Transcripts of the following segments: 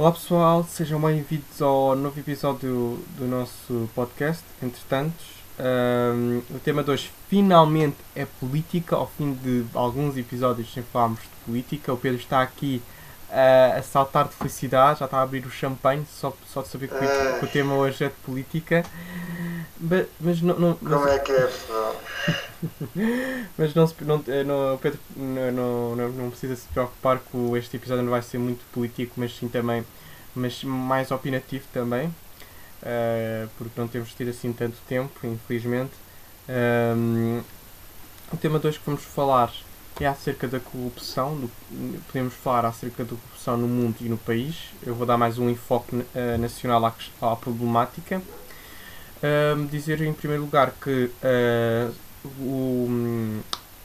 Olá pessoal, sejam bem-vindos ao novo episódio do nosso podcast, Entretantos. Um, o tema de hoje finalmente é política, ao fim de alguns episódios sem falarmos de política. O Pedro está aqui uh, a saltar de felicidade, já está a abrir o champanhe, só, só de saber que, que o tema hoje é de política. Mas, mas não, não, Como é que é, pessoal? mas não, se- não, eh, não, Pedro não, não, não, precisa se preocupar que este episódio não vai ser muito político, mas sim também mas mais opinativo também, eh, porque não temos tido assim tanto tempo, infelizmente. Ahm, o tema de hoje que vamos falar é acerca da corrupção, do, podemos falar acerca da corrupção no mundo e no país. Eu vou dar mais um enfoque eh, nacional à, à problemática. Ahm, dizer em primeiro lugar que eh, o,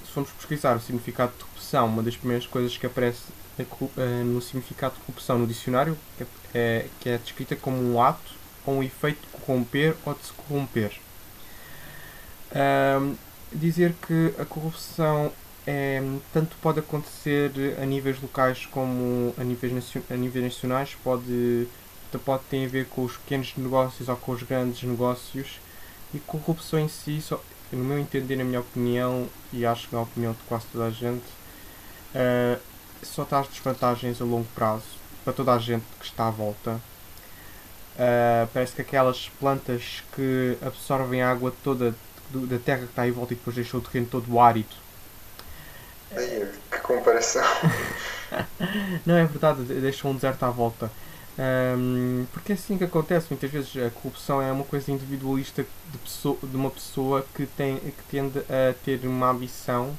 se formos pesquisar o significado de corrupção, uma das primeiras coisas que aparece eh, no significado de corrupção no dicionário que é, é- que é descrita como um ato ou um efeito de corromper ou de se corromper. Ahm, dizer que a corrupção é, tanto pode acontecer a níveis locais como a níveis, a níveis nacionais, pode, pode ter a ver com os pequenos negócios ou com os grandes negócios e corrupção em si, só, no meu entender, na minha opinião, e acho que na opinião de quase toda a gente, eh, só traz desvantagens a longo prazo para toda a gente que está à volta. Eh, parece que aquelas plantas que absorvem a água toda do- da terra que está em volta e depois deixam o terreno todo árido. Que comparação. Não, é verdade, de- deixam um deserto à volta. Ahm, porque é assim que acontece, muitas vezes a corrupção é uma coisa individualista de, pessoa, de uma pessoa que, tem, que tende a ter uma ambição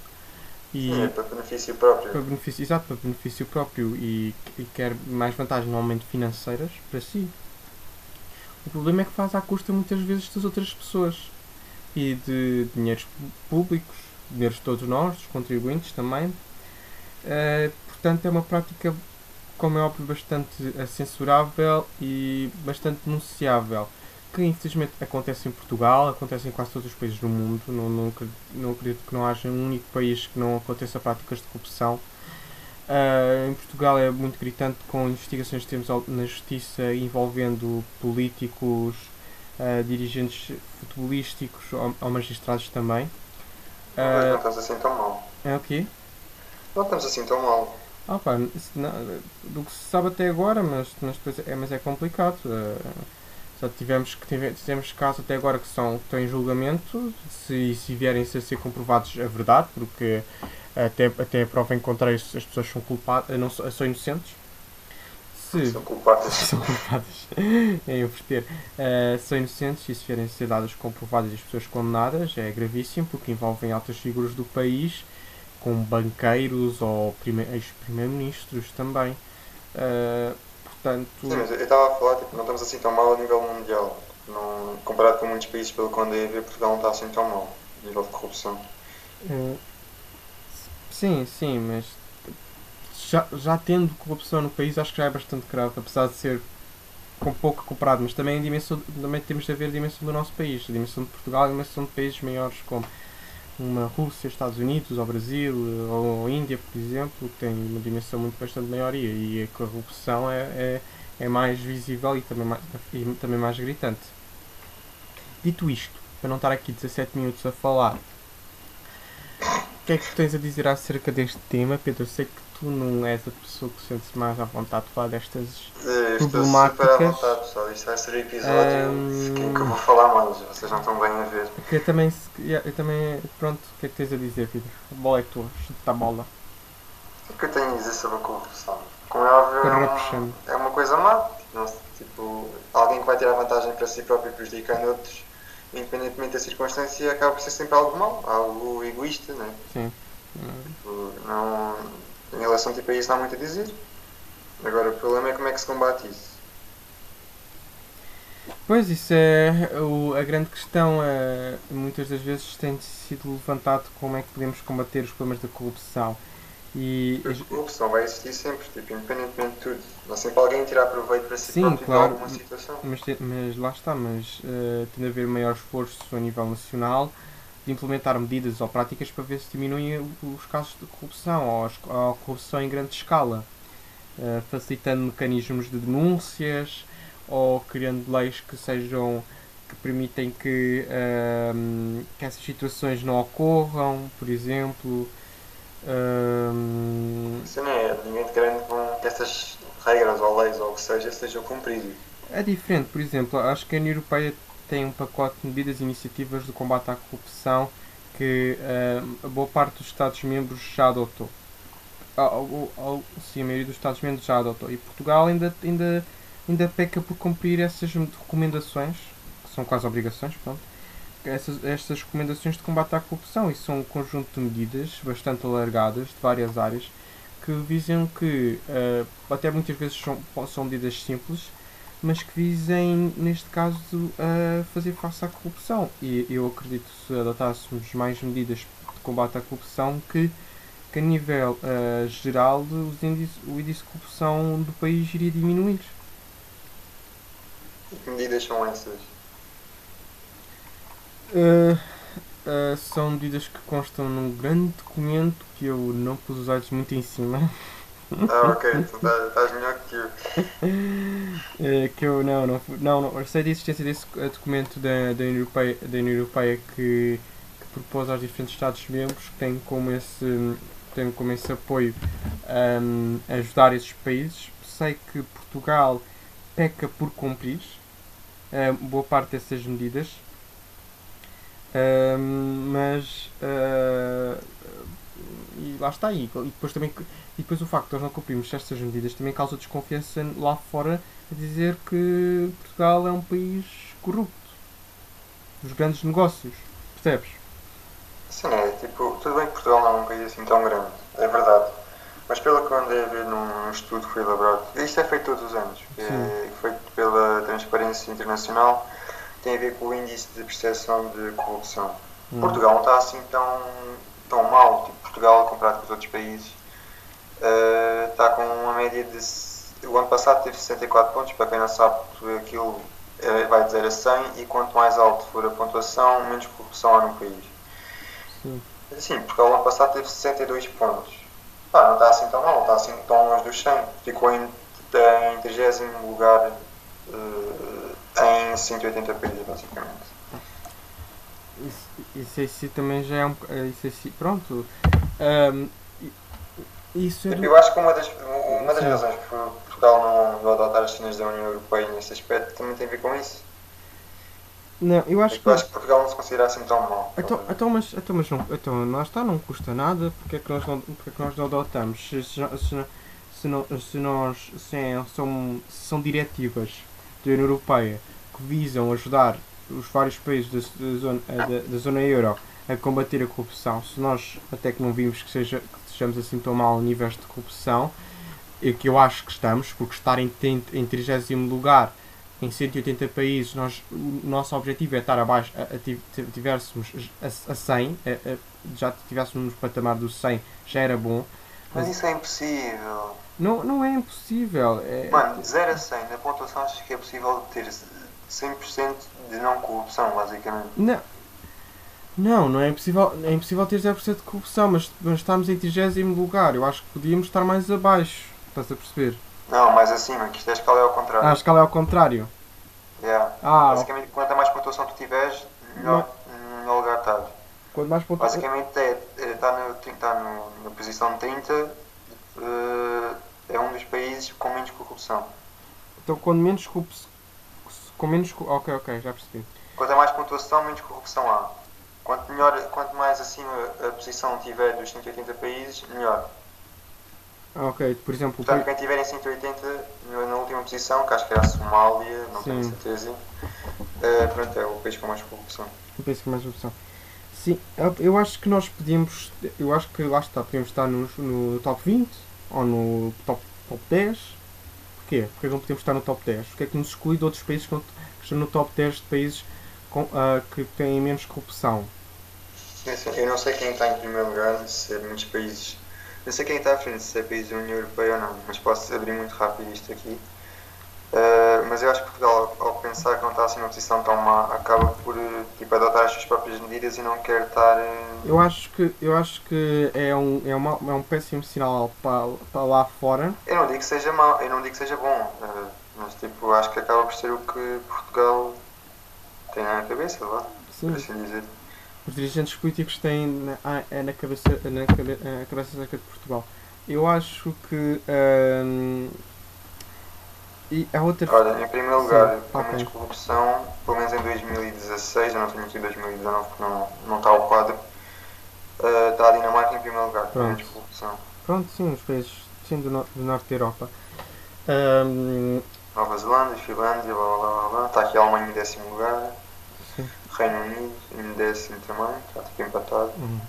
e é para benefício próprio. para benefício, exato, para benefício próprio e, e quer mais vantagens normalmente financeiras para si. O problema é que faz à custa muitas vezes das outras pessoas e de dinheiros públicos, dinheiros de todos nós, dos contribuintes também. Eh, portanto, é uma prática, como é óbvio, bastante censurável e bastante denunciável. Que infelizmente acontece em Portugal, acontece em quase todos os países do mundo. Não, não, não acredito que não haja um único país que não aconteça práticas de corrupção. Ah, em Portugal é muito gritante com investigações que temos na justiça envolvendo políticos, ah, dirigentes futebolísticos ou, ou magistrados também. Ah, não estamos assim tão mal. é o quê? Não estamos assim tão mal. Ah, pá, não- do que se sabe até agora, mas, mas, é, mas é complicado. eh, só tivemos que tive- tivemos casos até agora que são que estão em julgamento, se, se vierem a ser comprovados a verdade, porque até, até a prova em contrário as pessoas são culpadas, não são, inocentes. Se São culpados. são culpadas em inverter, eh, são inocentes e se vierem a ser dadas comprovadas e as pessoas condenadas é gravíssimo porque envolvem altas figuras do país, como banqueiros ou prime- ex-primeiros-ministros também. Eh, portanto, Sim, mas eu estava a falar, tipo, não estamos assim tão mal a nível mundial. Não, comparado com muitos países pelo que andei a ver, Portugal não está assim tão mal a nível de corrupção. eh, sim, sim, mas já, já tendo corrupção no país acho que já é bastante grave, apesar de ser com pouco comparado, mas também, dimensão, também temos de ver a dimensão do nosso país, a dimensão de Portugal e a dimensão de países maiores como uma Rússia, Estados Unidos, ou Brasil, eh, ou Índia, por exemplo, que tem uma dimensão muito bastante maior e, a corrupção é, é, é mais visível e também mais, e também mais gritante. Dito isto, para não estar aqui 17 minutos a falar, o que é que tens a dizer acerca deste tema, Pedro? Sei que tu não és a pessoa que sente-se mais à vontade de falar destas Eh, Estou super à Problemáticas. vontade, pessoal. Isto vai ser o episódio em que eu vou falar mais. Vocês não estão bem a ver. Que eu também, eu também, pronto, o que é que tens a dizer, Pedro? A bola é tua, chuta a bola. O que eu tenho a dizer sobre a corrupção? Como é óbvio, é, um, é uma coisa má. Não tipo, alguém que vai tirar vantagem para si próprio e prejudicando outros, independentemente da circunstância, acaba por ser sempre algo mau, algo egoísta, né? Sim. Tipo, não, em relação tipo, a isso não há muito a dizer. Agora, o problema é como é que se combate isso. Pois, isso é o, a grande questão. é, muitas das vezes tem sido levantado como é que podemos combater os problemas da corrupção. E a corrupção vai existir sempre, tipo, independentemente de tudo. Não sempre alguém tirar proveito para si Sim, próprio claro. de alguma situação. Mas, mas lá está, mas eh, tem de haver maior esforço a nível nacional de implementar medidas ou práticas para ver se diminuem os casos de corrupção ou, a corrupção em grande escala. uh, facilitando mecanismos de denúncias ou criando leis que sejam que permitem que, um, que essas situações não ocorram, por exemplo. Um, Isso não é ninguém grande com que essas regras ou leis ou o que seja sejam cumpridas. É diferente, por exemplo, acho que a União Europeia tem um pacote de medidas e iniciativas de combate à corrupção que uh, boa parte dos Estados-membros já adotou. Ou, ou, sim, a maioria dos Estados-membros já adotou. E Portugal ainda, ainda, ainda peca por cumprir essas recomendações, que são quase obrigações, pronto. Essas, estas recomendações de combate à corrupção. E são um conjunto de medidas bastante alargadas de várias áreas que visam que, uh, até muitas vezes são, são medidas simples, mas que visem, neste caso, a fazer face à corrupção. E eu acredito que se adotássemos mais medidas de combate à corrupção, que, que a nível uh, geral os o índice de corrupção do país iria diminuir. E que medidas são essas? Uh, uh, são medidas que constam num grande documento que eu não pus os olhos muito em cima. Ah, ok, então tá, estás melhor que eu. É, que eu não, não, não, não sei da existência desse documento da, da, União, Europeia, da União Europeia que, que propôs aos diferentes Estados-membros que tem como esse, tem como esse apoio um, ajudar esses países. Sei que Portugal peca por cumprir um, boa parte dessas medidas, um, mas uh, e lá está aí. E depois também e depois o facto de nós não cumprirmos estas medidas também causa desconfiança lá fora a dizer que Portugal é um país corrupto. Dos grandes negócios. Percebes? Sim, é tipo, tudo bem que Portugal não é um país assim tão grande, é verdade. Mas pelo que eu andei a ver num estudo que foi elaborado, isto é feito todos os anos, é feito pela Transparência Internacional, tem a ver com o índice de percepção de corrupção. Hum. Portugal não está assim tão, tão mal, tipo, Portugal comparado com os outros países uh, está com uma média de. O ano passado teve 64 pontos, para quem não sabe, aquilo eh, vai de 0 a 100 e quanto mais alto for a pontuação, menos corrupção há no país. Sim. Assim, porque o ano passado teve 62 pontos. Pá, não está assim tão mal, está assim tão longe dos 100. Ficou em, em 30 lugar uh, em 180 países, basicamente. Isso, isso, isso também já é um. Isso, isso, pronto. Um, isso tipo, eu acho que uma das, uma das razões que Portugal não, não adotar as cenas da União Europeia nesse aspecto também tem a ver com isso. Não, eu acho, é que, eu acho que Portugal não se considera assim tão mal. Então, então, mas, então, mas não, então, lá está, não custa nada, porque é que nós não, porque é que nós não adotamos? Se, se, se, se, não, se nós se é, são, são diretivas da União Europeia que visam ajudar os vários países da, da, zona, da, da zona euro a combater a corrupção, se nós até que não vimos que seja estejamos assim tão mal a níveis de corrupção, e que eu acho que estamos, porque estar em, em 30 lugar em 180 países, nós, o nosso objetivo é estar abaixo, a, a, tivéssemos a, a 100, a, a, já tivéssemos no patamar do 100, já era bom. Mas, mas isso é impossível. Não, não é impossível. É, Mano, de 0 a 100, na pontuação acho que é possível ter 100% de não corrupção, basicamente. Não, não, não é impossível, é impossível ter 0% de corrupção, mas, mas estamos em 30 lugar. Eu acho que podíamos estar mais abaixo. Estás a perceber? Não, mais acima, que isto é a escala é ao contrário. Ah, a escala é ao contrário? Yeah. Ah, Basicamente, quanto mais pontuação tu tiveres, melhor, melhor lugar estás. Quanto mais pontuação... Basicamente, é, é, está, no, está no, na posição 30, uh, eh, é um dos países com menos corrupção. Então, quando menos corrupção... Com menos... Ok, ok, já percebi. Quanto mais pontuação, menos corrupção há. Quanto, melhor, quanto mais acima a posição tiver dos 180 países, melhor. Ok, por exemplo... Portanto, quem tiver em 180 na última posição, que acho que era a Somália, não Sim. tenho certeza, uh, pronto, é o país com mais corrupção. O país com mais corrupção. Sim, eu acho que nós podíamos, eu acho que lá está, podíamos estar no, no top 20 ou no top, top 10. Porquê? Porque não podemos estar no top 10? Porque é que nos exclui de outros países que estão no top 10 de países com, uh, que têm menos corrupção? Eu não sei quem está em primeiro lugar, se é muitos países. Não sei quem está à frente, se é país da União Europeia ou não, mas posso abrir muito rápido isto aqui. Uh, mas eu acho que Portugal, ao, pensar que não está assim numa posição tão má, acaba por eh, tipo, adotar as suas próprias medidas e não quer estar. eh, Eu acho que, eu acho que é, um, é, uma, é um péssimo sinal para, para lá fora. Eu não digo que seja mau, eu não digo que seja bom, eh, mas tipo, acho que acaba por ser o que Portugal tem na cabeça, lá, Sim, por assim dizer. os dirigentes políticos têm na, ah, é na cabeça, na cabe, a cabeça acerca de Portugal. Eu acho que. hum, e a outra. Olha, em primeiro Sim, lugar, pelo ok. menos corrupção, pelo menos em 2016, eu não tenho aqui 2019 porque não, não está o quadro, eh, está a Dinamarca em primeiro lugar, Pronto. corrupção. Pronto, sim, os países sim, do, no- do norte da Europa. Hum, Nova Zelândia, Finlândia, blá blá blá blá. Está aqui a Alemanha em décimo lugar. Sim. Reino Unido em décimo também, está tipo empatado. Uhum.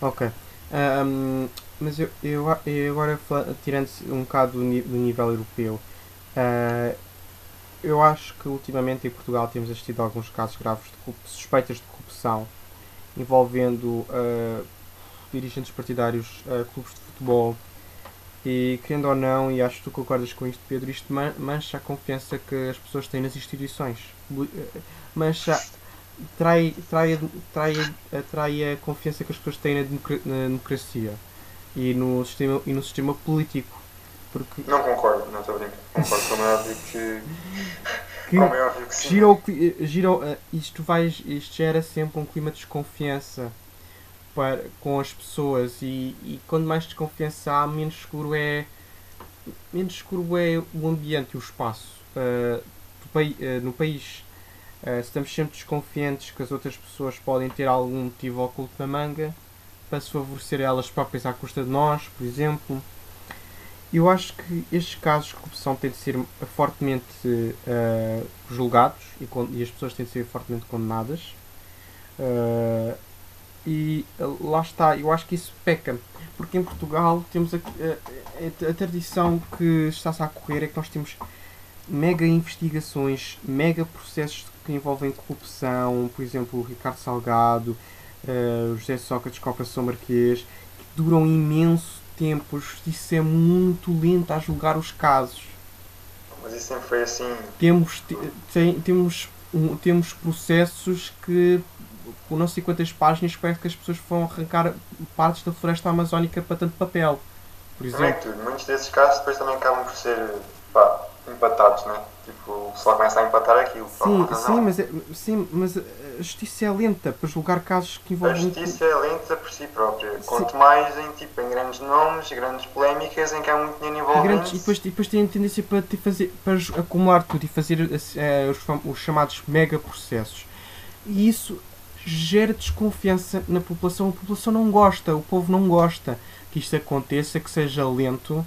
Ok. Ahm, mas eu, eu, eu agora tirando-se um bocado do, do nível europeu, ah, eu acho que ultimamente em Portugal temos assistido a alguns casos graves de suspeitas de corrupção envolvendo ah, dirigentes partidários, ah, clubes de futebol e querendo ou não, e acho que tu concordas com isto Pedro, isto man- mancha a confiança que as pessoas têm nas instituições. Eh, Mancha trai, trai, trai, a- trai a confiança que as pessoas têm na democracia e no sistema, e no sistema político. Porque Não concordo, não estou a brincar. Concordo, como é óbvio que. que é óbvio que sim. gira, o eh, gira, o- eh, isto, vai, isto gera sempre um clima de desconfiança para, com as pessoas e, e quando mais desconfiança há, menos seguro é menos seguro é o ambiente e o espaço pai- eh, no país. Se estamos sempre desconfiantes que as outras pessoas podem ter algum motivo oculto na manga para se favorecer elas próprias à custa de nós, por exemplo. Eu acho que estes casos de corrupção têm de ser fortemente eh, julgados e, e as pessoas têm de ser fortemente condenadas. Eh, e eh, lá está, eu acho que isso peca. Porque em Portugal temos a, a- a tradição que está-se a correr é que nós temos mega investigações, mega processos que envolvem corrupção, por exemplo, o Ricardo Salgado, o José Sócrates com a Operação Marquês, que duram imenso tempo, a justiça é muito lenta a julgar os casos. Mas isso sempre foi assim. Temos, te- tem- temos, um- temos processos que com não sei quantas páginas parece que as pessoas vão arrancar partes da floresta amazónica para tanto papel. Por exemplo. tudo. Muitos desses casos depois também acabam por ser empatados, né? Tipo, o pessoal começa a empatar aquilo. por Sim, sim, mas, é- sim, mas a justiça é lenta para julgar casos que A envolvem. justiça é lenta por si própria. Quanto mais em, tipo, em grandes nomes, grandes polémicas em que há muito dinheiro envolvido. grandes, e, depois, e depois têm a tendência para, te fazer, para acumular tudo e fazer eh, os, fam- os chamados mega processos. E isso gera desconfiança na população. A população não gosta, o povo não gosta que isto aconteça, que seja lento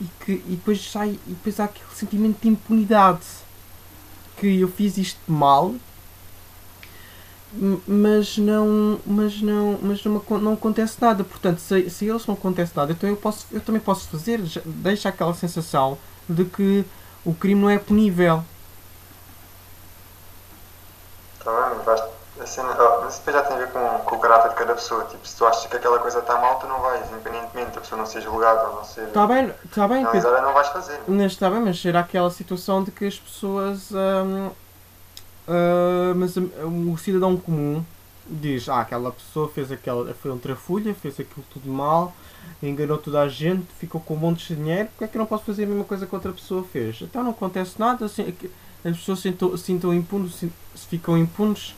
e, que, e depois sai e depois há aquele sentimento de impunidade que eu fiz isto mal mas não mas não mas não, não acontece nada portanto se, se eles não acontece nada então eu posso eu também posso fazer deixa aquela sensação de que o crime não é punível Tá bem, basta. Cena, oh, mas depois já tem a ver com, com o caráter de cada pessoa. Tipo, se tu achas que aquela coisa está mal, tu não vais, independentemente da pessoa não ser julgada ou não ser está bem está bem Pedro. analisada, não vais fazer. Mas está bem, mas será aquela situação de que as pessoas. hum, ah, mas hum, o cidadão comum diz: Ah, aquela pessoa fez aquela. Foi um trafulha, fez aquilo tudo mal, enganou toda a gente, ficou com um monte de dinheiro, porque é que eu não posso fazer a mesma coisa que outra pessoa fez? Então não acontece nada, assim, é as pessoas sintam, sintam impunes, ficam impunes.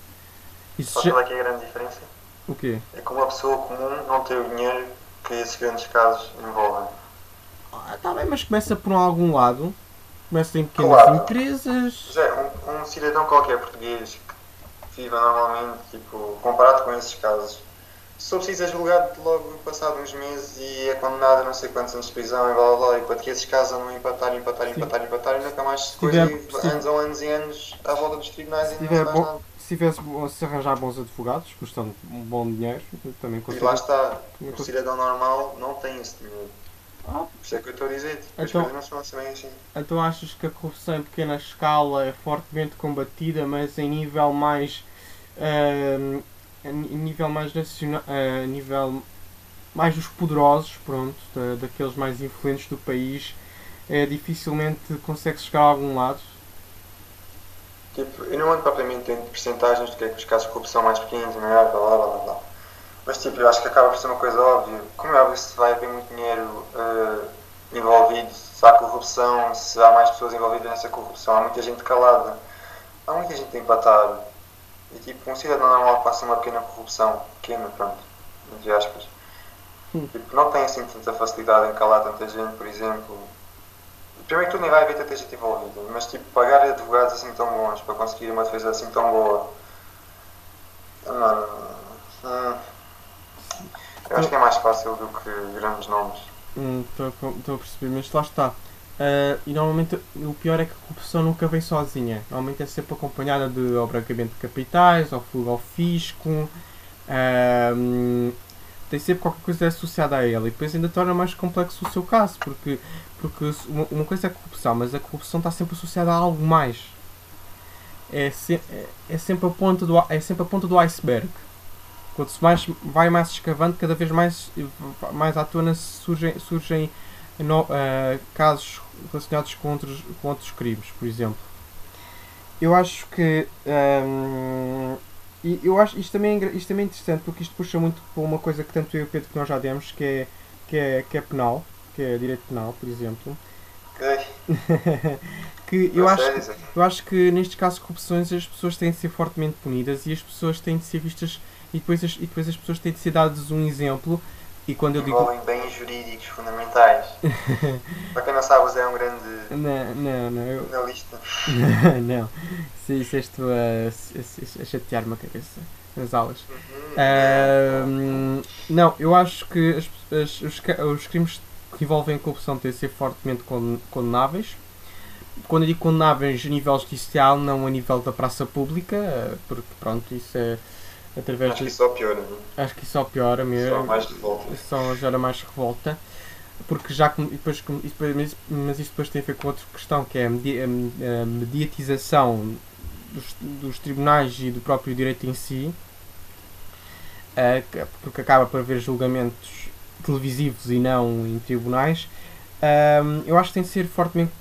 Isso Sabe já... qual é que é a grande diferença? O quê? É que uma pessoa comum não tem o dinheiro que esses grandes casos envolvem. Ah, tá bem, mas começa por algum lado. Começa em pequenas Claro. empresas. Mas é, um, um cidadão qualquer português que viva normalmente, tipo, comparado com esses casos, só precisa julgado logo passado uns meses e é condenado a não sei quantos anos de prisão e blá blá blá, enquanto que esses casos andam a empatar, empatar, Sim. empatar, empatar e nunca mais se coisa tiver- e se- anos ou anos e anos à volta dos tribunais e não se faz nada. Se tivesse se arranjar bons advogados, custando um bom dinheiro, também E consigo. lá está, o cidadão normal não tem esse dinheiro. Ah, Por isso é que eu estou a dizer, as Então- coisas não assim bem assim. Então achas que a corrupção em pequena escala é fortemente combatida, mas em nível mais a ni- nível mais nacional, a nível mais dos poderosos, pronto, da- daqueles mais influentes do país, é dificilmente consegue chegar a algum lado. Tipo, eu não ando propriamente em porcentagens do que é que os casos de corrupção mais pequenos, maior, blá blá blá blá. Mas tipo, eu acho que acaba por ser uma coisa óbvia. Como é óbvio, se vai haver muito dinheiro uh, envolvido, se há corrupção, se há mais pessoas envolvidas nessa corrupção, há muita gente calada, há muita gente empatada. E tipo, um cidadão normal passa uma pequena corrupção, pequena, pronto, entre aspas. Hum. Tipo, não tem assim tanta facilidade em calar tanta gente, por exemplo. Primeiro que tudo nem vai haver tanta gente envolvida, mas tipo, pagar advogados assim tão bons para conseguir uma defesa assim tão boa. Mano. Hum, eu acho que é mais fácil do que grandes nomes. Estou hum, a perceber, mas lá está. Uh, e normalmente o pior é que a corrupção nunca vem sozinha. Normalmente é sempre acompanhada de obranquamento de capitais, ou fuga ao fisco. Uh, tem sempre qualquer coisa associada a ela. E depois ainda torna mais complexo o seu caso, porque, porque uma, uma coisa é a corrupção, mas a corrupção está sempre associada a algo mais. É, se, é, é, sempre a ponta do, é sempre a ponta do iceberg. Quanto mais vai mais escavando, cada vez mais, mais à tona surgem, surgem no, uh, casos relacionados com outros, com outros crimes, por exemplo. Eu acho que. Um, e eu acho isto também, é, isto também é interessante porque isto puxa muito para uma coisa que tanto eu e o Pedro que nós já demos, que é, que é, que é penal, que é direito penal, por exemplo. que eu acho, que, eu acho que nestes casos de corrupções as pessoas têm de ser fortemente punidas e as pessoas têm de ser vistas e depois as, e depois as pessoas têm de ser dadas um exemplo e quando eu digo. bens jurídicos fundamentais. Para quem não sabe, você é um grande. Não, não, não. Eu... Analista. não. Se disseste a, a, chatear-me a cabeça nas aulas. Uhum. Uh, não, eu acho que as, as, os, os crimes que envolvem corrupção têm de ser fortemente condenáveis. Quando eu digo condenáveis a nível judicial, não a nível da praça pública, porque pronto, isso é através Acho que isso só piora, não é? Acho que isso só piora mesmo. Só mais revolta. Só gera mais revolta. Porque já depois, depois, mas isso depois tem a ver com outra questão que é a, mediatização dos, dos tribunais e do próprio direito em si, uh, porque acaba por haver julgamentos televisivos e não em tribunais. Uh, eu acho que tem de ser fortemente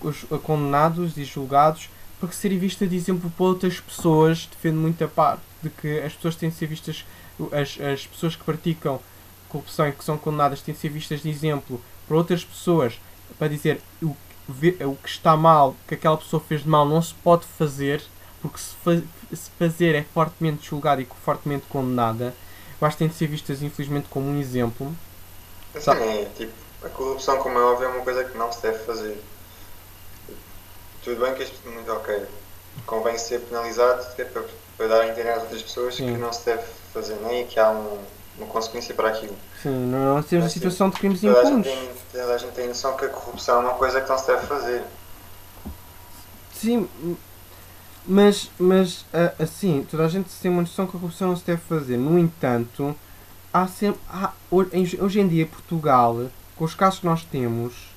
condenados e julgados porque serem vistas de exemplo para outras pessoas defende muito a parte de que as pessoas têm de ser vistas, as, as pessoas que praticam corrupção e que são condenadas têm de ser vistas de exemplo para outras pessoas para dizer o, o que está mal, que aquela pessoa fez de mal, não se pode fazer, porque se, fa se fazer é fortemente julgada e fortemente condenada. Eu acho que tem de ser vistas, infelizmente, como um exemplo. Assim, é, tipo, a corrupção, como é óbvio, é uma coisa que não se deve fazer. Tudo bem que é muito ok. Convém ser penalizado é para para dar a entender às outras pessoas Sim. que não se deve fazer nem que há um, uma consequência para aquilo. Sim, não temos a situação de crimes impunes. Toda a gente tem noção que a corrupção é uma coisa que não se deve fazer. Sim, mas, mas assim, toda a gente tem uma noção que a corrupção não se deve fazer. No entanto, há sempre, há, hoje em dia, Portugal, com os casos que nós temos,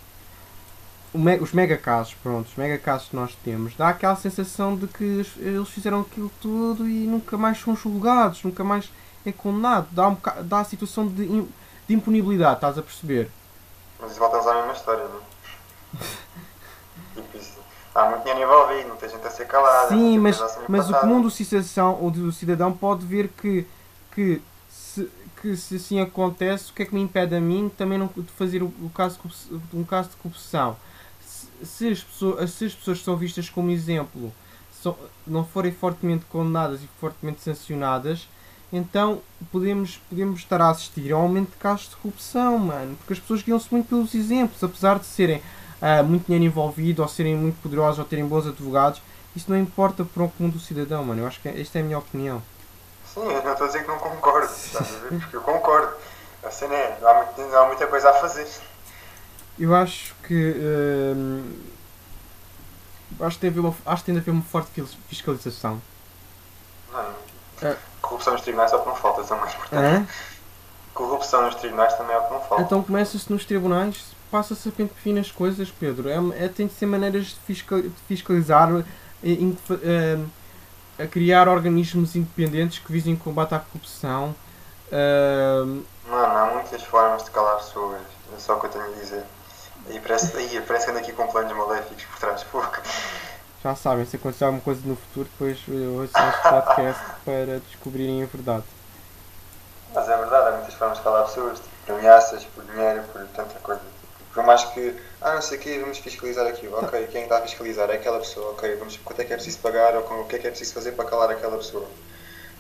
os mega casos, pronto, os mega casos que nós temos, dá aquela sensação de que eles fizeram aquilo tudo e nunca mais são julgados, nunca mais é condenado. Dá, um dá a situação de, de impunibilidade, estás a perceber? Mas isso voltamos à mesma história, não é? Há muito dinheiro envolvido, muita gente a ser calada. Sim, mas, mas o comum do cidadão, do cidadão pode ver que, que, que se assim acontece, o que é que me impede a mim também não, de fazer o, um caso de corrupção? se as pessoas, se as pessoas são vistas como exemplo são, não forem fortemente condenadas e fortemente sancionadas, então podemos, podemos estar a assistir a um aumento de casos de corrupção, mano. Porque as pessoas guiam-se muito pelos exemplos, apesar de serem uh, muito dinheiro envolvido, ou serem muito poderosos, ou terem bons advogados, isso não importa para o comum do cidadão, mano. Eu acho que esta é a minha opinião. Sim, eu não estou a dizer que não concordo, Porque eu concordo. A cena é, não há, muito, não há muita coisa a fazer. Eu acho que. Uh, acho, que tem uma, acho que tem de haver uma forte fiscalização. Não. É. Corrupção nos tribunais é o que não falta, isso é o mais. É? Corrupção nos tribunais também é o que não falta. Então começa-se nos tribunais, passa-se a pente fino as coisas, Pedro. É, é, tem de ser maneiras de, fiscal, de fiscalizar, in, uh, a criar organismos independentes que visem combate à corrupção. Uh, Mano, há muitas formas de calar pessoas, é só o que eu tenho a dizer. E parece, aí, parece que ando aqui com planos maléficos por trás. Pouco. Já sabem, se acontecer alguma coisa no futuro, depois ouçam este podcast para descobrirem a verdade. Mas é verdade, há muitas formas de calar pessoas, tipo, ameaças, por dinheiro, por tanta coisa. Por mais que, ah, não sei o quê, vamos fiscalizar aquilo. Ok, quem está a fiscalizar é aquela pessoa. Ok, vamos, quanto é que é preciso pagar ou o que é que é preciso fazer para calar aquela pessoa.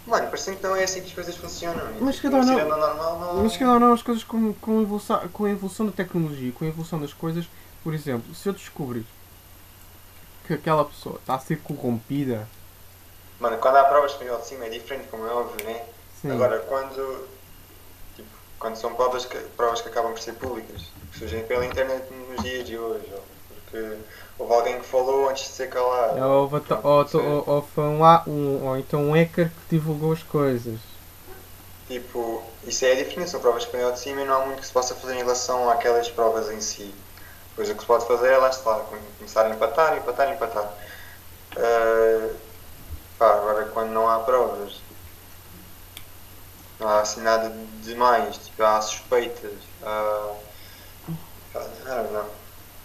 Mano, parece que não é assim que as coisas funcionam. Mas um não- tirando o normal, não... Mas que não, não, as coisas com, com, a evolução, com a evolução da tecnologia, com a evolução das coisas, por exemplo, se eu descobrir que aquela pessoa está a ser corrompida, Mano, quando há provas que vêm de cima é diferente, como é óbvio, né? sim, Agora, quando, quando são provas que, provas que acabam por ser públicas, que surgem pela internet nos dias de hoje, ou porque houve alguém que falou antes de ser calado. ou, ou, ou, ou, ou foi um, um, ou então um hacker que divulgou as coisas. Tipo, isso é a diferença, são provas que vêm ao de cima e não há muito que se possa fazer em relação àquelas provas em si. Pois o que se pode fazer é lá está, começar a empatar, empatar, empatar. Ah, pá, agora quando não há provas, não há assim nada demais, tipo, há suspeitas, há. don't know.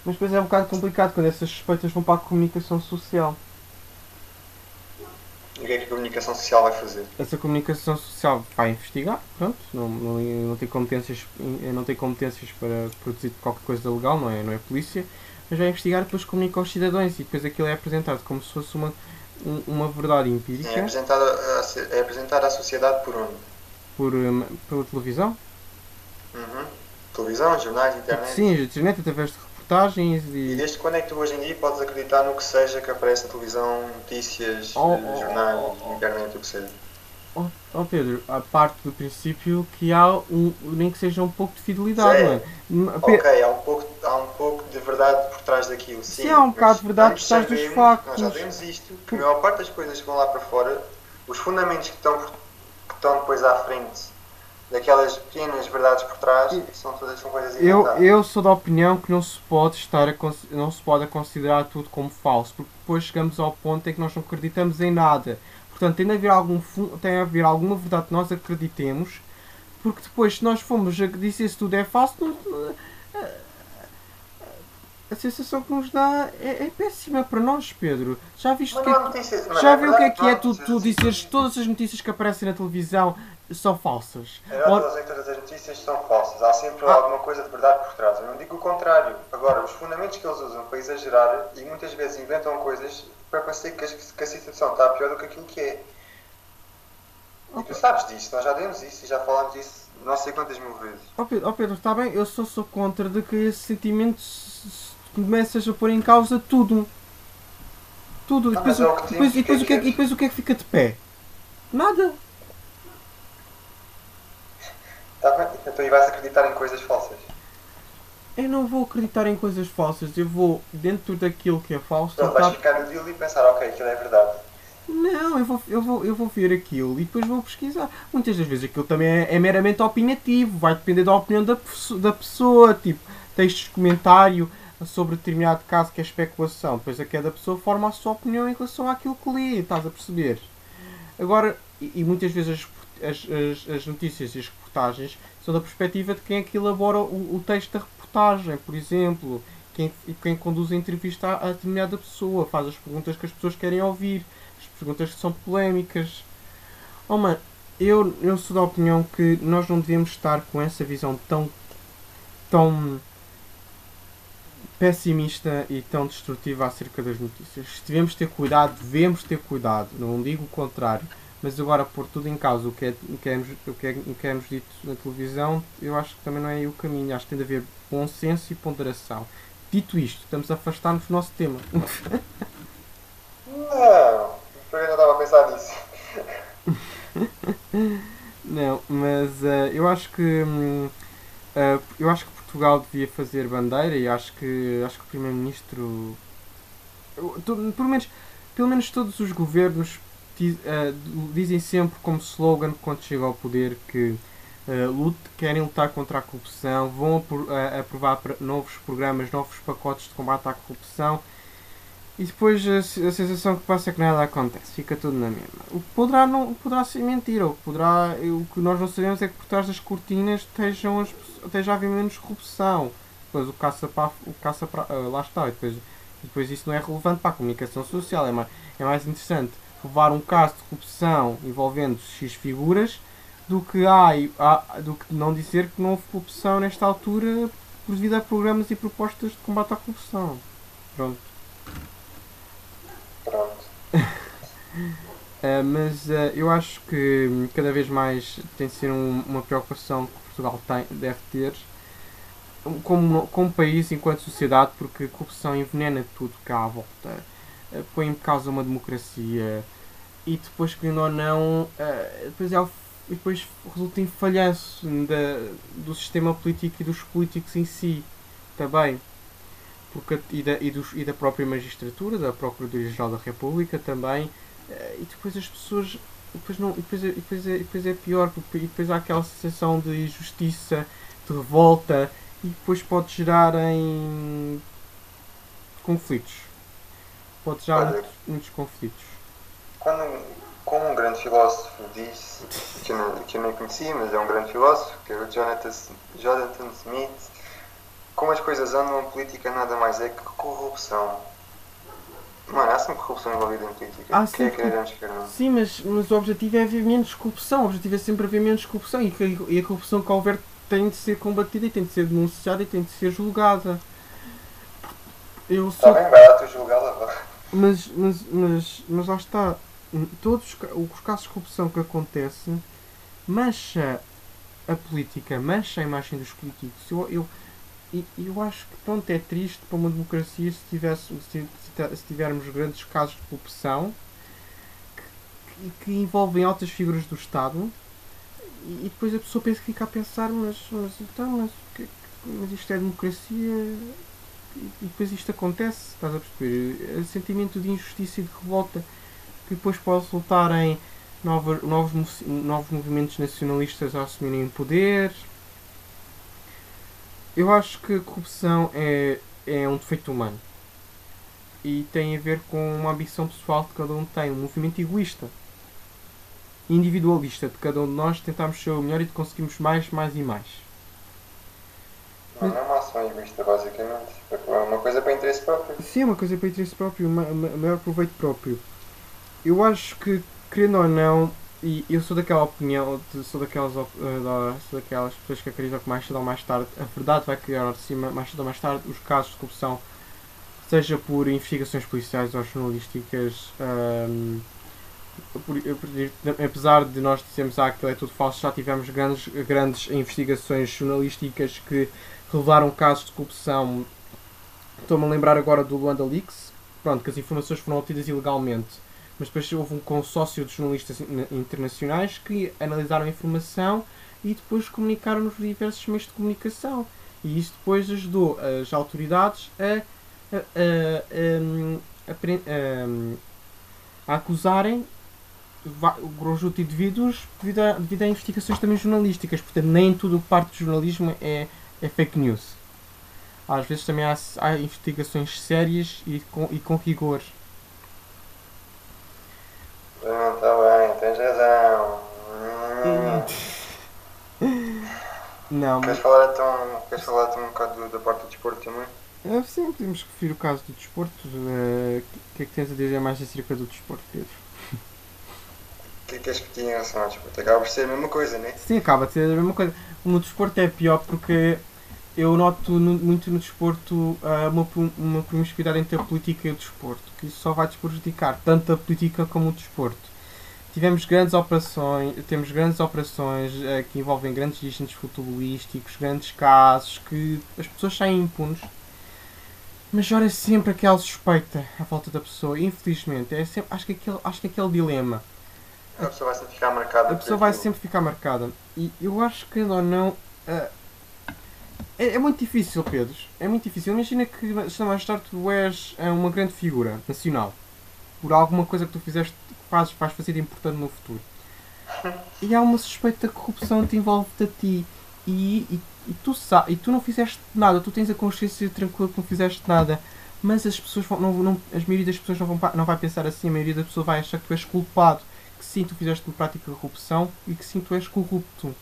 Mas depois é um bocado complicado quando essas suspeitas vão para a comunicação social. E o que é que a comunicação social vai fazer? Essa comunicação social vai investigar, pronto, não, não, não, tem competências, não tem competências para produzir qualquer coisa legal, não é, não é polícia, mas vai investigar depois comunica aos cidadãos e depois aquilo é apresentado como se fosse uma, um- uma verdade É empírica apresentado, a, é apresentado à sociedade por onde? Por, hum, pela televisão. Uhum. Televisão, jornais, internet. Sim, internet através de reportagens E e. desde quando é que tu hoje em dia podes acreditar no que seja que aparece na televisão, notícias, Oh, eh, oh, jornais, oh, oh. internet, o que seja? Oh, oh Pedro, a parte do princípio que há um, nem que seja um pouco de fidelidade, não é? Hum, Ok, há um, pouco, há um pouco de verdade por trás daquilo, sim. Sim, há um bocado de verdade por trás dos factos. Nós já vemos isto, que a maior parte das coisas que vão lá para fora, os fundamentos que estão, por- estão depois à frente daquelas pequenas verdades por trás, são todas são coisas Eu, eu sou da opinião que não se pode estar a não se pode considerar tudo como falso, porque depois chegamos ao ponto em que nós não acreditamos em nada. Portanto, tem de haver algum tem de haver alguma verdade que nós acreditemos, porque depois se nós formos a dizer se tudo é falso, não- a sensação que nos dá é, é péssima para nós, Pedro. Já viste Mas que é notícias, já é viu o que é que é tu, tu dizeres todas as notícias que aparecem na televisão são falsas? Que todas as notícias são falsas, há sempre Ah. alguma coisa de verdade por trás. Eu não digo o contrário. Agora, os fundamentos que eles usam para exagerar e muitas vezes inventam coisas para parecer que, que a situação está pior do que aquilo que é. E tu sabes disso, nós já demos isso e já falámos disso não sei quantas mil vezes. Ó Pedro, ó Pedro, está bem, eu só sou contra de que esse sentimento se- se- começas a pôr em causa tudo. Tudo. E Ah, depois, é o- depois, e depois o que é, e depois o que é que fica de pé? Nada. Tá bem? Então e vais acreditar em coisas falsas. Eu não vou acreditar em coisas falsas, eu vou, dentro daquilo que é falso, Pronto, vais ficar no deal e pensar, ok, aquilo é verdade. Não, eu vou, eu, vou, eu vou ver aquilo e depois vou pesquisar. Muitas das vezes aquilo também é, é meramente opinativo, vai depender da opinião da, da pessoa, tipo, textos de comentário sobre determinado caso que é especulação. Depois a cada pessoa forma a sua opinião em relação àquilo que lê, estás a perceber? Agora, e, e muitas vezes as, as, as- as notícias e as reportagens são da perspectiva de quem é que elabora o, o texto da reportagem, por exemplo. Quem, quem conduz a entrevista a, a determinada pessoa, faz as perguntas que as pessoas querem ouvir, as perguntas que são polémicas. Oh mano, eu, eu sou da opinião que nós não devemos estar com essa visão tão, tão pessimista e tão destrutiva acerca das notícias. Devemos ter cuidado, devemos ter cuidado, não digo o contrário, mas agora pôr tudo em causa o que é, o que é, o que é, o que é dito na televisão, eu acho que também não é aí o caminho. Acho que tem de haver bom senso e ponderação. Dito isto, estamos a afastar-nos do nosso tema. Não, porque eu já estava a pensar nisso. Não, mas eh, eu acho que eh, eu acho que Portugal devia fazer bandeira e acho que acho que o primeiro-ministro pelo menos pelo menos todos os governos di- eh, dizem sempre como slogan quando chegam ao poder que eh, lute- querem lutar contra a corrupção, vão apro- eh, aprovar novos programas, novos pacotes de combate à corrupção e depois a, a sensação que passa é que nada acontece, fica tudo na mesma. O que poderá, não, poderá ser mentira, o que, poderá, o que nós não sabemos é que por trás das cortinas estejam as, pessoas- esteja a haver menos corrupção. Depois o caça para o caça para, ah, lá está, e depois depois isso não é relevante para a comunicação social. É mais, é mais interessante levar um caso de corrupção envolvendo X figuras do que, há, do que não dizer que não houve corrupção nesta altura devido a programas e propostas de combate à corrupção. Pronto. Pronto. Uh, mas uh, eu acho que cada vez mais tem de ser um, uma preocupação que Portugal tem, deve ter como, como país, enquanto sociedade, porque a corrupção envenena tudo cá à volta, uh, põe em causa uma democracia e depois, querendo ou não, depois, é depois resulta em falhanço da, do sistema político e dos políticos em si também. Porque, e, da, e, dos, e da própria magistratura, da Procuradoria-Geral da República também e depois as pessoas. Depois, não, e depois, é, depois, é, depois é pior, porque depois há aquela sensação de injustiça, de revolta, e depois pode gerar em conflitos. Pode gerar Olha, muitos, muitos conflitos. Quando, como um grande filósofo disse, que eu, não, que eu nem conhecia, mas é um grande filósofo, que é o Jonathan, Jonathan Smith, como as coisas andam, a política nada mais é que corrupção. Mano, há sempre corrupção envolvida em política. Há Quem é que? Sim, mas, mas o objetivo é haver menos corrupção. O objetivo é sempre haver menos corrupção. E, que- e a corrupção que houver tem de ser combatida e tem de ser denunciada e tem de ser julgada. Eu Está sou. bem barato julgá-la, vá. Mas, mas, mas, mas lá está. Todos os casos de corrupção que acontecem mancha a política, mancha a imagem dos políticos. Eu, eu, e- eu acho que pronto, é triste para uma democracia se, tivesse, se, se- tivermos grandes casos de corrupção que, que envolvem altas figuras do Estado e, e depois a pessoa pensa, fica a pensar, mas, mas então, mas, que- mas isto é democracia e depois isto acontece, estás a perceber? O sentimento de injustiça e de revolta que depois pode resultar em novos, novos, novos movimentos nacionalistas a assumirem o poder. Eu acho que a corrupção é, é um defeito humano e tem a ver com uma ambição pessoal que cada um tem, um movimento egoísta, individualista de cada um de nós tentarmos ser o melhor e de conseguirmos mais, mais e mais. Não, não é uma ação egoísta, basicamente. É uma coisa para interesse próprio. Sim, é uma coisa para interesse próprio, ma- ma- maior proveito próprio. Eu acho que, querendo ou não, e eu sou daquela opinião, sou, daquelas, eh, da- sou daquelas pessoas que acreditam que mais cedo ou mais tarde a verdade vai cair de cima, mais cedo ou mais tarde, os casos de corrupção, seja por investigações policiais ou jornalísticas, ahm, por- eu acredito- apesar de nós dizermos ah, que é tudo falso, já tivemos grandes, grandes investigações jornalísticas que revelaram casos de corrupção. Estou-me a lembrar agora do Luanda Leaks, pronto, que as informações foram obtidas ilegalmente, mas depois houve um consórcio de jornalistas in- internacionais que analisaram a informação e depois comunicaram nos diversos meios de comunicação. E isso depois ajudou as autoridades a, a, a, a acusarem o conjunto de indivíduos devido a, devido a investigações também jornalísticas. Portanto, nem tudo parte do jornalismo é, é fake news. Às vezes também há, há investigações sérias e com, e com rigor. Não, está bem, tens razão. Hum. Não, Queres mas falar então, queres falar então um bocado do- da parte do desporto também? é, sim, podemos referir o caso do desporto. eh, O que é que tens a dizer mais acerca do desporto, Pedro? O que é que és pedir em relação ao desporto? Acaba por ser a mesma coisa, né? Sim, acaba de ser a mesma coisa. No desporto é pior porque eu noto no- muito no desporto ah, uma, uma promiscuidade entre a política e o desporto, que isso só vai desprejudicar tanto a política como o desporto. Tivemos grandes operações, temos grandes operações eh, que envolvem grandes dirigentes futebolísticos, grandes casos, que as pessoas saem impunes. Mas ora é sempre aquela suspeita à volta da pessoa, infelizmente. É sempre, acho, que aquele, acho que aquele dilema. A pessoa vai sempre ficar marcada. A pessoa vai sempre ficar marcada. E eu acho que, ou não, ah, é, é muito difícil, Pedro. É muito difícil. Imagina que se mais tarde tu és ah, uma grande figura nacional. Por alguma coisa que tu fizeste que fazes, vais fazer de importante no futuro. E há uma suspeita de corrupção que te envolve a ti. E, e, e tu e tu não fizeste nada. Tu tens a consciência tranquila que não fizeste nada. Mas as pessoas vão, não, não, as maioria das pessoas não, vão, não vai pensar assim. A maioria das pessoas vai achar que tu és culpado que sim, tu fizeste uma prática de corrupção e que sim, tu és corrupto.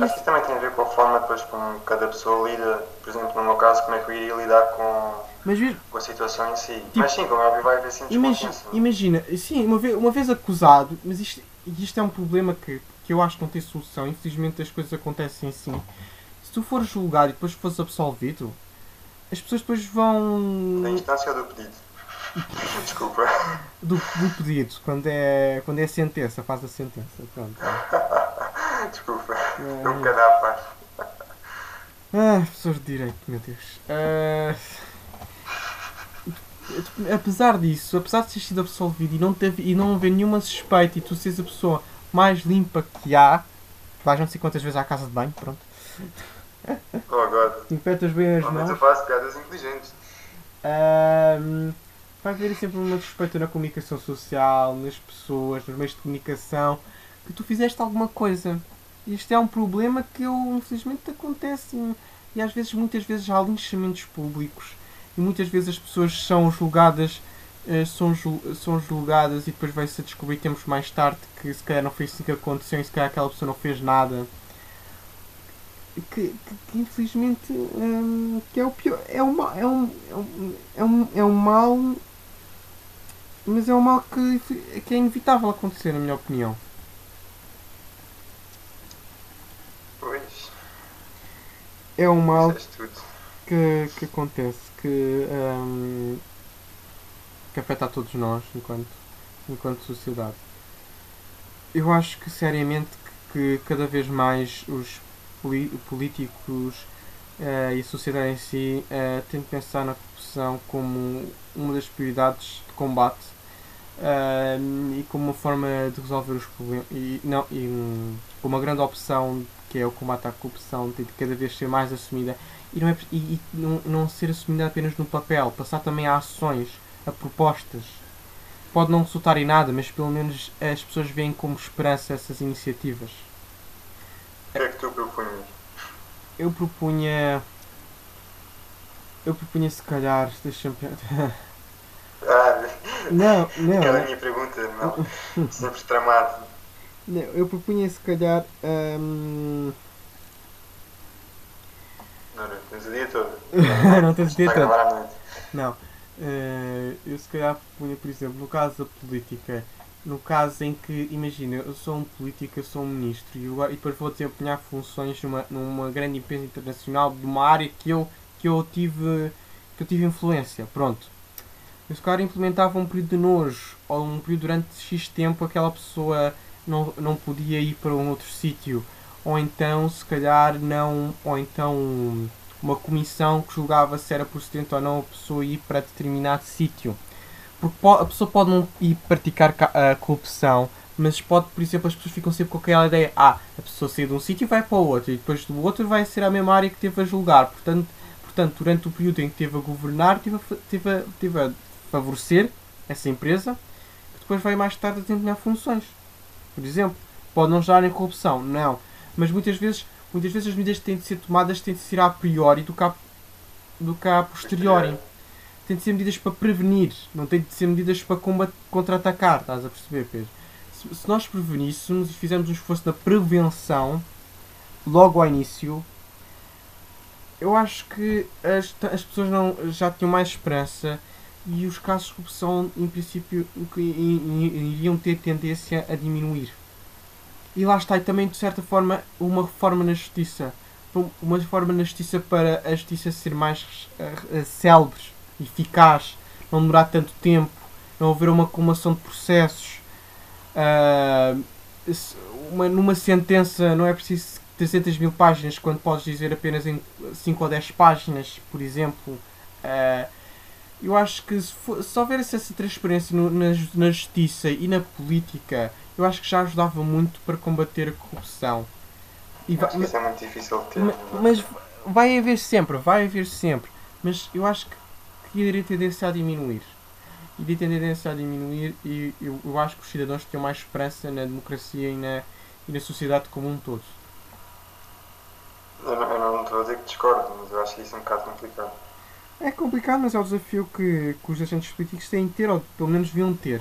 Acho que isso também tem a ver com a forma depois como cada pessoa lida, por exemplo, no meu caso, como é que eu iria lidar com Mas com a situação em si. mas sim, como é óbvio, vai haver sim imagina, imagina, sim, uma vez, uma vez acusado, mas isto, isto é um problema que, que eu acho que não tem solução. Infelizmente as coisas acontecem assim. Se tu fores julgado e depois fores absolvido, as pessoas depois vão. Na instância do pedido. Desculpa. Do, do pedido, quando é, quando é a sentença, faz a sentença. Pronto. Desculpa. É. Estou um bocado à parte. Ah, pessoas de direito, meu Deus. Ah, apesar disso, apesar de teres sido absolvido e não, ter, e não haver nenhuma suspeita e tu seres a pessoa mais limpa que há, vais não sei quantas vezes à casa de banho, pronto. Oh God. Infetas bem as Normalmente eu mãos. faço piadas inteligentes. Ahm, vai haver sempre uma suspeita na comunicação social, nas pessoas, nos meios de comunicação, que tu fizeste alguma coisa. Isto é um problema que eu, infelizmente acontece e, às vezes, muitas vezes há linchamentos públicos e muitas vezes as pessoas são julgadas eh, são, são julgadas e depois vai-se descobrir tempos mais tarde que se calhar não foi isso que aconteceu e se calhar aquela pessoa não fez nada. Que, que- que, infelizmente hum, que é o pior. É é, um, é, um, é, um, é um mal. Mas é um mal que, que é inevitável acontecer, na minha opinião. Pois. É um mal que, que acontece, que, hum, que afeta a todos nós enquanto, enquanto sociedade. Eu acho que seriamente que, cada vez mais os políticos eh, e a sociedade em si eh, têm de pensar na corrupção como uma das prioridades de combate hum, e como uma forma de resolver os problemas e, não, e como uma grande opção que é o combate à corrupção tem de cada vez ser mais assumida e não, é, e, e não, não ser assumida apenas no papel, passar também a ações, a propostas. Pode não resultar em nada, mas pelo menos as pessoas veem como esperança essas iniciativas. O que é que tu propunhas? Eu propunha. Eu propunha se calhar. Deixa-me. Ah, Não, aquela não. minha pergunta, não. Sempre tramado. Não eu propunha se calhar. hum, Não, não, tens o dia todo. não tens de ter Está a tanto. gravar à noite. Não. Eh, eu se calhar propunha, por exemplo, no caso da política, no caso em que, imagina, eu sou um político, eu sou um ministro e, eu, e depois vou desempenhar funções numa, numa grande empresa internacional de uma área que eu, que eu tive que eu tive influência. Pronto. Eu se calhar implementava um período de nojo ou um período durante X tempo aquela pessoa não, não podia ir para um outro sítio. Ou então se calhar não. Ou então uma comissão que julgava se era procedente ou não a pessoa ir para determinado sítio. Porque po- a pessoa pode não ir praticar ca- a corrupção, mas pode, por exemplo, as pessoas ficam sempre com aquela ideia: ah, a pessoa saiu de um sítio e vai para o outro, e depois do outro vai ser a mesma área que teve a julgar. Portanto, portanto durante o período em que teve a governar, teve a, teve a, teve a favorecer essa empresa, que depois vai mais tarde a desempenhar funções. Por exemplo, pode não estar em corrupção, não. Mas muitas vezes, muitas vezes as medidas que têm de ser tomadas têm de ser a priori do que a, do que a posteriori. Têm de ser medidas para prevenir, não têm de ser medidas para contra-atacar, estás a perceber, Pedro? Se, se nós preveníssemos e fizermos um esforço na prevenção, logo ao início, eu acho que as, as pessoas não, já tinham mais esperança e os casos de corrupção, em princípio, iriam ter tendência a diminuir. E lá está, e também, de certa forma, uma reforma na justiça. Uma reforma na justiça para a justiça ser mais uh, célebre, eficaz, não demorar tanto tempo, não haver uma acumulação de processos. Se- uma, numa sentença não é preciso 300 mil páginas, quando podes dizer apenas em 5 ou 10 páginas, por exemplo. Ah, eu acho que se, for, se houvesse essa transparência no- na, na justiça e na política, eu acho que já ajudava muito para combater a corrupção. E va- Acho que isso é muito difícil de ter. Ma- mas vai haver sempre, vai haver sempre. Mas eu acho que, que iria ter tendência a diminuir. Iria ter tendência a diminuir e eu, eu acho que os cidadãos tinham mais esperança na democracia e na, e na sociedade como um todo. Eu não, eu não estou a dizer que discordo, mas eu acho isso um bocado complicado. É complicado, mas é o desafio que, que os agentes políticos têm de ter, ou pelo menos deviam ter.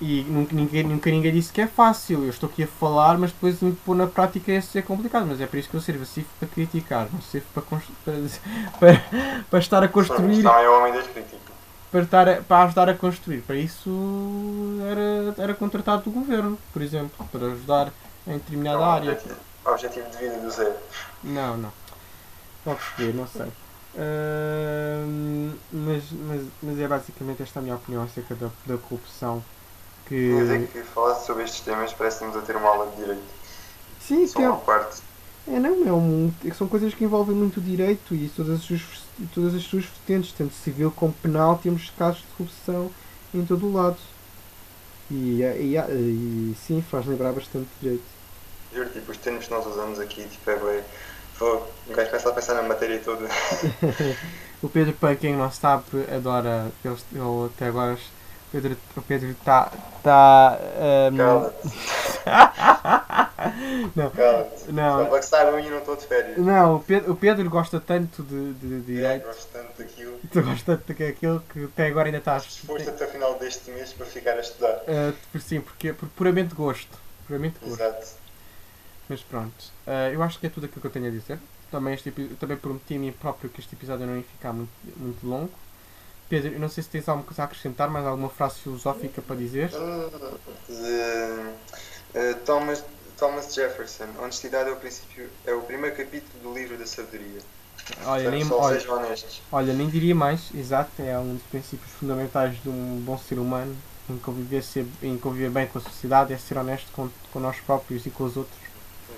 E nunca ninguém, nunca ninguém disse que é fácil. Eu estou aqui a falar, mas depois de pôr na prática é, é complicado. Mas é para isso que eu sirvo. Eu sirvo para criticar, não sirvo para, para, para, para estar a construir, Não é o homem das críticas. para, estar a, para ajudar a construir. Para isso era, era contratado do governo, por exemplo, para ajudar em determinada Não, área. objetivo, objetivo de vida do Zé. Não, não. Pode perceber, não sei. Mas, mas, mas é basicamente esta a minha opinião acerca da, da corrupção. Quer dizer Que. que falar sobre estes temas parece que estamos a ter uma aula de direito. Sim, Só que é, uma parte. é, não, é um, são coisas que envolvem muito o direito e todas as suas, todas as suas vertentes, tanto civil como penal, temos casos de corrupção em todo o lado. E, e, e, sim, faz lembrar bastante direito. Juro, tipo, os termos que nós usamos aqui, tipo, é bem. Vou, um gajo começa a pensar na matéria toda. O Pedro, para quem não sabe, adora. Ele, ele até agora. o Pedro, o Pedro está. Tá, ahm, Cala-te, não, cala-te. Só não, para que saibam, eu não estou de férias. não o, Pedro, o Pedro gosta tanto de, de, de É, direito. gosto tanto daquilo. Tu gosta tanto daquilo que até agora ainda estás. Disposto até o final deste mês para ficar a estudar. por sim, porque por puramente gosto. Puramente gosto. Exato. Mas pronto. Ah, eu acho que é tudo aquilo que eu tenho a dizer. Também, este, também prometi a mim próprio que este episódio não ia ficar muito, muito longo. Pedro, eu não sei se tens alguma coisa a acrescentar, mais alguma frase filosófica para dizer. De, eh, Thomas, Thomas Jefferson. Honestidade é o princípio, é o primeiro capítulo do livro da sabedoria. Olha, nem, olha, olha, nem diria mais, exato, é um dos princípios fundamentais de um bom ser humano em conviver, ser, em conviver bem com a sociedade, é ser honesto com, com nós próprios e com os outros.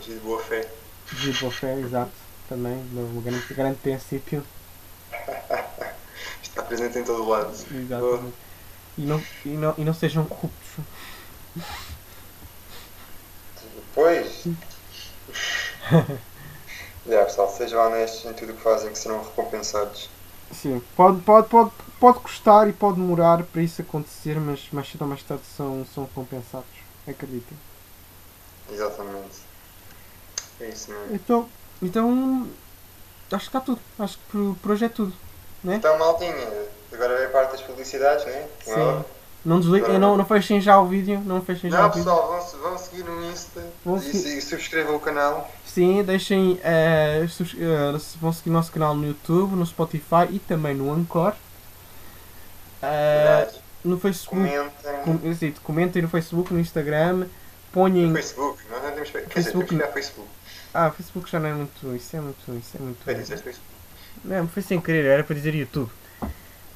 De boa fé. De boa fé, exato, também, um grande, grande princípio. Está presente em todo o lado. Exatamente. E não, e, não, e não sejam corruptos. Pois. Já, pessoal, sejam honestos em tudo o que fazem, que serão recompensados. Sim, pode, pode, pode, pode custar e pode demorar para isso acontecer, mas mais cedo ou mais tarde são, são recompensados. Acreditem. Exatamente. É isso mesmo. Então, então acho que está tudo. Acho que por, por hoje é tudo. Né? Então, maltinha, agora vem a parte das publicidades, né? Sim. Não, desliguem, não, não fechem já o vídeo. Não fechem já Não, o vídeo. pessoal, vão, vão seguir no Insta Vão e, se- subscrevam o canal. Sim, deixem. eh, sus- eh, vão seguir o nosso canal no YouTube, no Spotify e também no Anchor. Eh, no Facebook. Comentem. Com, exato, comentem no Facebook, no Instagram. No Ponham. Facebook, nós não temos Quer dizer, Facebook temos que criar Facebook. Ah, Facebook já não é muito. Isso é muito. Isso é muito. Facebook. Não, foi sem querer, era para dizer YouTube.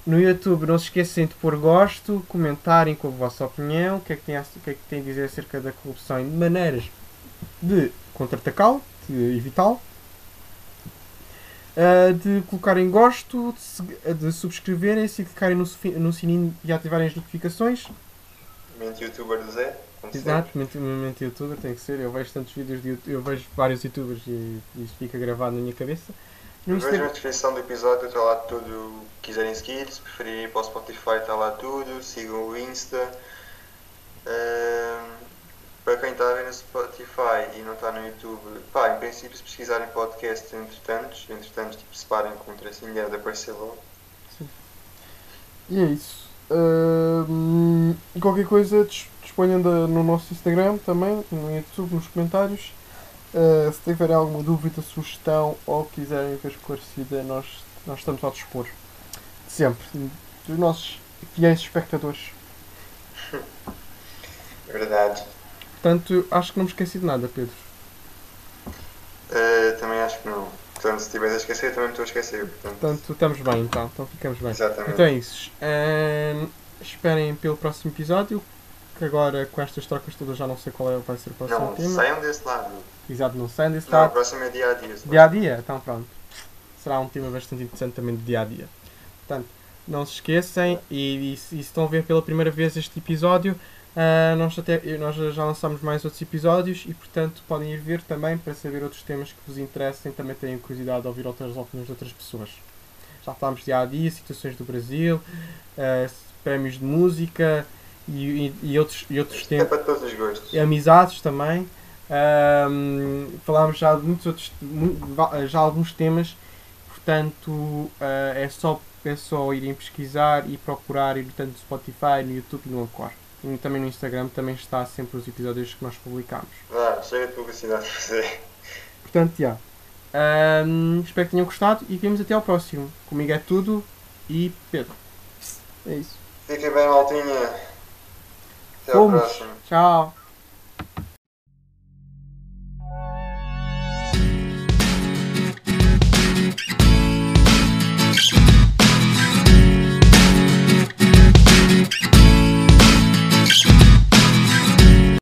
No YouTube não se esqueçam de pôr gosto, comentarem com a vossa opinião, o que é que tem a, que é que a dizer acerca da corrupção e de maneiras de contra-atacá-lo, de evitá-lo. Ah, de colocarem gosto, de, de subscreverem-se e clicarem no, no sininho e ativarem as notificações. Mente youtuber do Zé. Exato, momento, youtuber tem que ser. Eu vejo tantos vídeos de YouTube, eu vejo vários youtubers e isto fica gravado na minha cabeça. No Instagram- a descrição do episódio, está lá tudo o que quiserem seguir. Se preferirem ir para o Spotify, está lá tudo. Sigam o Insta. Ahm, para quem está a ver no Spotify e não está no YouTube, pá, em princípio, se pesquisarem podcast entretantos, entretantos, tipo, separem com um tracinho, deve aparecer logo. E é isso. Ahm, e qualquer coisa da- no nosso Instagram também, no YouTube, nos comentários. Ah, se tiverem alguma dúvida, sugestão ou quiserem ver esclarecida, nós, nós estamos ao dispor. Sempre. Dos nossos fiéis espectadores. É verdade. Portanto, acho que não me esqueci de nada, Pedro. Ah, também acho que não. Portanto, se estiveres a esquecer, também estou a esquecer. Portanto, Portanto, estamos bem então. Então ficamos bem. exatamente. Então é isso. Ahm, esperem pelo próximo episódio. Que agora com estas trocas todas já não sei qual é, vai ser o próximo não, tema. saiam desse lado. Exato, não sei. Desse Não, o lado. próximo é dia a dia. Dia a dia? Então pronto. Será um tema bastante interessante também de dia a dia. Portanto, não se esqueçam e, e se e se estão a ver pela primeira vez este episódio, ah, nós, até, nós já lançamos mais outros episódios e portanto podem ir ver também para saber outros temas que vos interessem. Também tenham curiosidade de ouvir outras opiniões de outras pessoas. Já falámos de dia a dia, situações do Brasil, ah, prémios de música e, e- e outros, e outros É temas para todos os gostos. e amizades também. Ahm, falámos já de muitos outros, já alguns temas, portanto ah, é, só, é só irem pesquisar e procurar tanto no Spotify, no YouTube e no Anchor. E também no Instagram também está sempre os episódios que nós publicamos. Ah, chega de publicidade para fazer. Portanto, já. Ahm, espero que tenham gostado e vemos até ao próximo. Comigo é tudo e Pedro. É isso. Fiquem bem, maltinha. Até ao Fomos. próximo. Tchau.